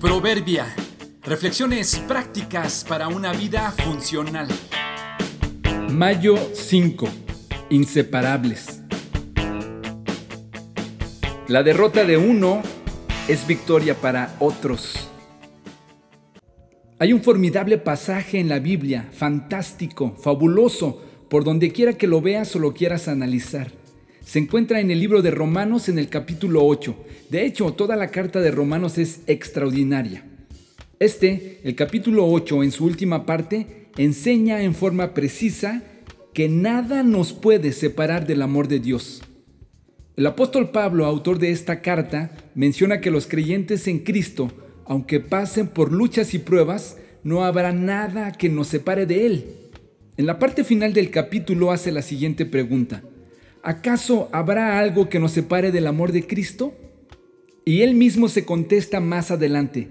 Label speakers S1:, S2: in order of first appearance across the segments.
S1: Proverbia. Reflexiones prácticas para una vida funcional.
S2: Mayo 5. Inseparables. La derrota de uno es victoria para otros. Hay un formidable pasaje en la Biblia, fantástico, fabuloso, por donde quiera que lo veas o lo quieras analizar. Se encuentra en el libro de Romanos en el capítulo 8. De hecho, toda la carta de Romanos es extraordinaria. Este, el capítulo 8, en su última parte, enseña en forma precisa que nada nos puede separar del amor de Dios. El apóstol Pablo, autor de esta carta, menciona que los creyentes en Cristo, aunque pasen por luchas y pruebas, no habrá nada que nos separe de Él. En la parte final del capítulo hace la siguiente pregunta. ¿Acaso habrá algo que nos separe del amor de Cristo? Y él mismo se contesta más adelante,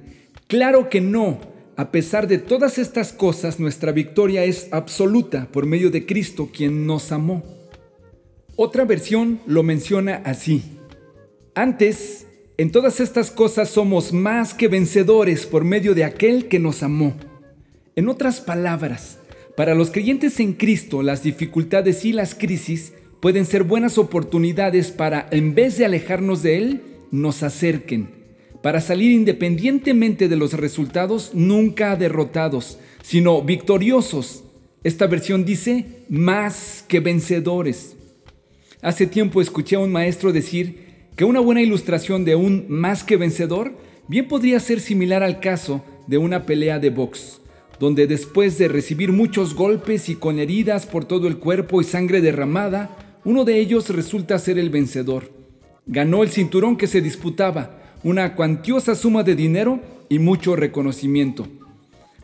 S2: claro que no, a pesar de todas estas cosas, nuestra victoria es absoluta por medio de Cristo, quien nos amó. Otra versión lo menciona así. Antes, en todas estas cosas somos más que vencedores por medio de aquel que nos amó. En otras palabras, para los creyentes en Cristo, las dificultades y las crisis pueden ser buenas oportunidades para, en vez de alejarnos de Él, nos acerquen, para salir independientemente de los resultados, nunca derrotados, sino victoriosos. Esta versión dice, más que vencedores. Hace tiempo escuché a un maestro decir que una buena ilustración de un más que vencedor bien podría ser similar al caso de una pelea de box, donde después de recibir muchos golpes y con heridas por todo el cuerpo y sangre derramada, uno de ellos resulta ser el vencedor. Ganó el cinturón que se disputaba, una cuantiosa suma de dinero y mucho reconocimiento.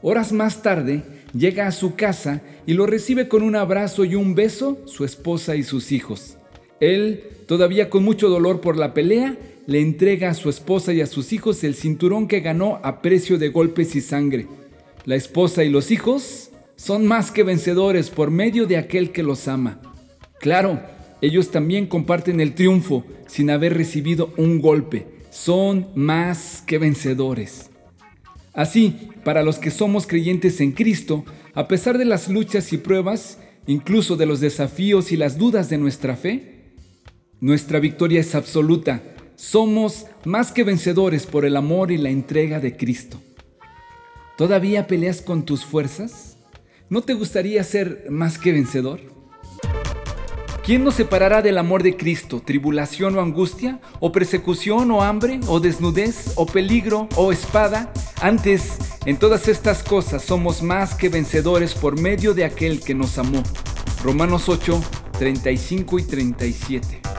S2: Horas más tarde, llega a su casa y lo recibe con un abrazo y un beso su esposa y sus hijos. Él, todavía con mucho dolor por la pelea, le entrega a su esposa y a sus hijos el cinturón que ganó a precio de golpes y sangre. La esposa y los hijos son más que vencedores por medio de aquel que los ama. Claro, ellos también comparten el triunfo sin haber recibido un golpe. Son más que vencedores. Así, para los que somos creyentes en Cristo, a pesar de las luchas y pruebas, incluso de los desafíos y las dudas de nuestra fe, nuestra victoria es absoluta. Somos más que vencedores por el amor y la entrega de Cristo. ¿Todavía peleas con tus fuerzas? ¿No te gustaría ser más que vencedor? ¿Quién nos separará del amor de Cristo? ¿Tribulación o angustia? ¿O persecución o hambre? ¿O desnudez? ¿O peligro? ¿O espada? Antes, en todas estas cosas somos más que vencedores por medio de aquel que nos amó. Romanos 8, 35 y 37.